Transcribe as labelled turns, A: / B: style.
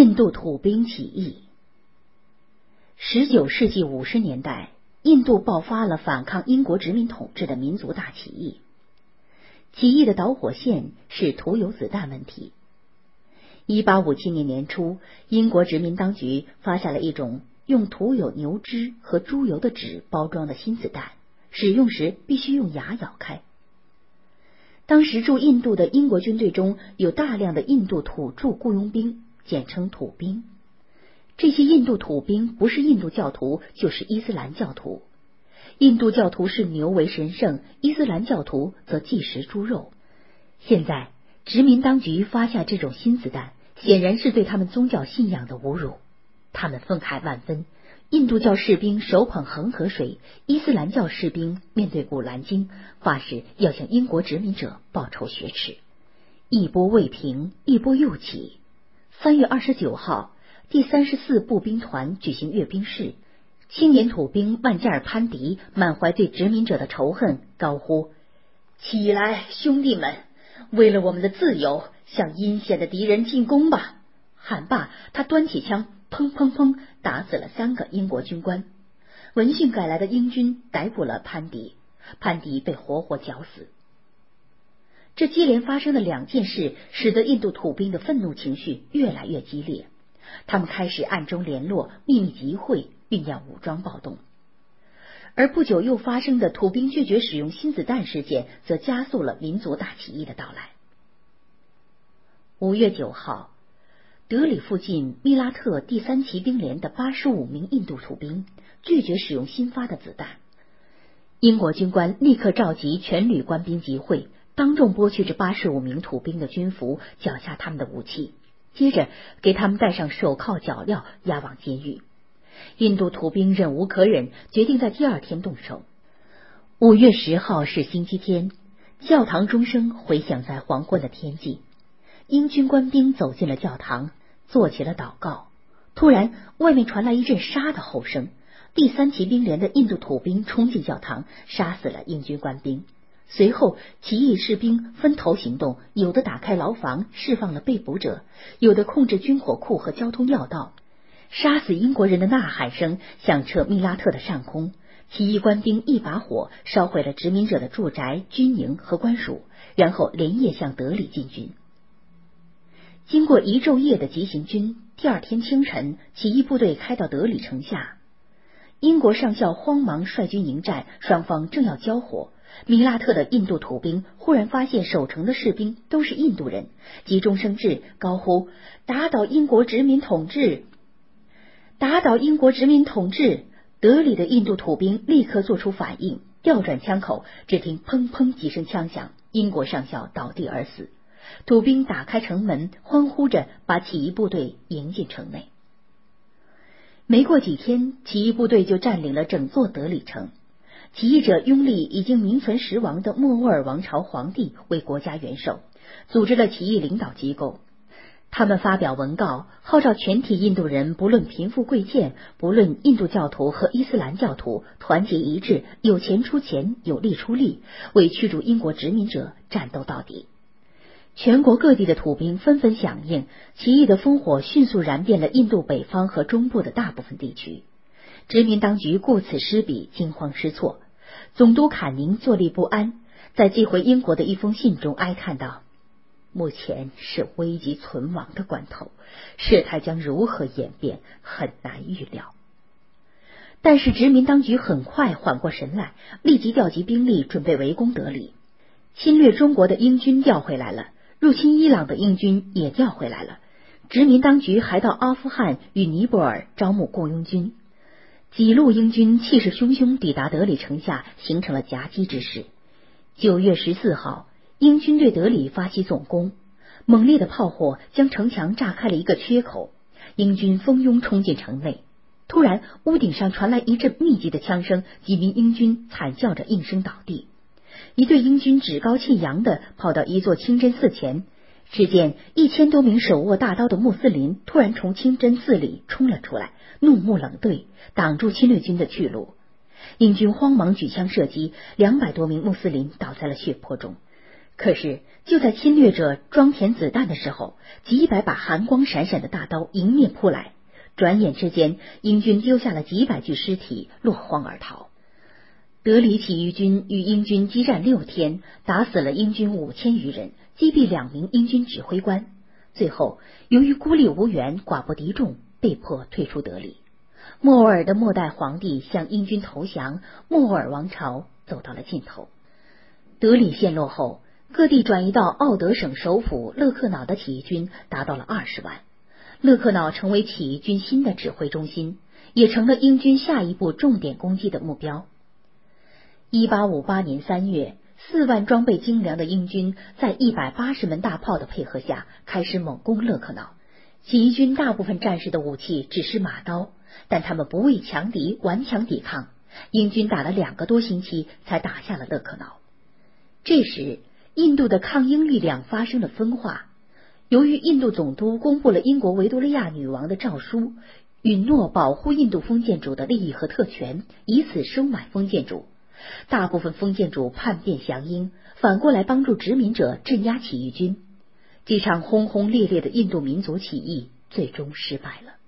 A: 印度土兵起义。十九世纪五十年代，印度爆发了反抗英国殖民统治的民族大起义。起义的导火线是土有子弹问题。一八五七年年初，英国殖民当局发下了一种用涂有牛脂和猪油的纸包装的新子弹，使用时必须用牙咬开。当时驻印度的英国军队中有大量的印度土著雇佣兵，简称土兵。这些印度土兵不是印度教徒，就是伊斯兰教徒。印度教徒视牛为神圣，伊斯兰教徒则忌食猪肉。现在殖民当局发下这种新子弹，显然是对他们宗教信仰的侮辱。他们愤慨万分。印度教士兵手捧恒河水，伊斯兰教士兵面对古兰经，发誓要向英国殖民者报仇雪耻。一波未平，一波又起。三月二十九号，第三十四步兵团举行阅兵式，青年土兵万加尔潘迪满怀对殖民者的仇恨，高呼：“起来，兄弟们！为了我们的自由，向阴险的敌人进攻吧！”喊罢，他端起枪。砰砰砰！打死了三个英国军官。闻讯赶来的英军逮捕了潘迪，潘迪被活活绞死。这接连发生的两件事，使得印度土兵的愤怒情绪越来越激烈。他们开始暗中联络、秘密集会，酝酿武装暴动。而不久又发生的土兵拒绝使用新子弹事件，则加速了民族大起义的到来。五月九号。德里附近密拉特第三骑兵连的八十五名印度土兵拒绝使用新发的子弹，英国军官立刻召集全旅官兵集会，当众剥去这八十五名土兵的军服，缴下他们的武器，接着给他们戴上手铐脚镣，押往监狱。印度土兵忍无可忍，决定在第二天动手。五月十号是星期天，教堂钟声回响在黄昏的天际，英军官兵走进了教堂。做起了祷告，突然外面传来一阵杀的吼声。第三骑兵连的印度土兵冲进教堂，杀死了英军官兵。随后，起义士兵分头行动，有的打开牢房，释放了被捕者；有的控制军火库和交通要道。杀死英国人的呐喊声响彻密拉特的上空。起义官兵一把火烧毁了殖民者的住宅、军营和官署，然后连夜向德里进军。经过一昼夜的急行军，第二天清晨，起义部队开到德里城下。英国上校慌忙率军迎战，双方正要交火，米拉特的印度土兵忽然发现守城的士兵都是印度人，急中生智，高呼：“打倒英国殖民统治！打倒英国殖民统治！”德里的印度土兵立刻做出反应，调转枪口，只听砰砰几声枪响，英国上校倒地而死。土兵打开城门，欢呼着把起义部队迎进城内。没过几天，起义部队就占领了整座德里城。起义者拥立已经名存实亡的莫卧儿王朝皇帝为国家元首，组织了起义领导机构。他们发表文告，号召全体印度人，不论贫富贵贱，不论印度教徒和伊斯兰教徒，团结一致，有钱出钱，有力出力，为驱逐英国殖民者战斗到底。全国各地的土兵纷纷响应，起义的烽火迅速燃遍了印度北方和中部的大部分地区。殖民当局顾此失彼，惊慌失措。总督坎宁坐立不安，在寄回英国的一封信中哀叹道：“目前是危急存亡的关头，事态将如何演变，很难预料。”但是殖民当局很快缓过神来，立即调集兵力，准备围攻德里。侵略中国的英军调回来了。入侵伊朗的英军也调回来了，殖民当局还到阿富汗与尼泊尔招募雇佣军，几路英军气势汹汹抵达德里城下，形成了夹击之势。九月十四号，英军对德里发起总攻，猛烈的炮火将城墙炸开了一个缺口，英军蜂拥冲进城内。突然，屋顶上传来一阵密集的枪声，几名英军惨叫着应声倒地。一队英军趾高气扬的跑到一座清真寺前，只见一千多名手握大刀的穆斯林突然从清真寺里冲了出来，怒目冷对，挡住侵略军的去路。英军慌忙举枪射击，两百多名穆斯林倒在了血泊中。可是就在侵略者装填子弹的时候，几百把寒光闪闪的大刀迎面扑来，转眼之间，英军丢下了几百具尸体，落荒而逃。德里起义军与英军激战六天，打死了英军五千余人，击毙两名英军指挥官。最后，由于孤立无援、寡不敌众，被迫退出德里。莫尔的末代皇帝向英军投降，莫尔王朝走到了尽头。德里陷落后，各地转移到奥德省首府勒克瑙的起义军达到了二十万，勒克瑙成为起义军新的指挥中心，也成了英军下一步重点攻击的目标。一八五八年三月，四万装备精良的英军在一百八十门大炮的配合下，开始猛攻勒克瑙。起义军大部分战士的武器只是马刀，但他们不畏强敌，顽强抵抗。英军打了两个多星期，才打下了勒克瑙。这时，印度的抗英力量发生了分化。由于印度总督公布了英国维多利亚女王的诏书，允诺保护印度封建主的利益和特权，以此收买封建主。大部分封建主叛变降英，反过来帮助殖民者镇压起义军。这场轰轰烈烈的印度民族起义最终失败了。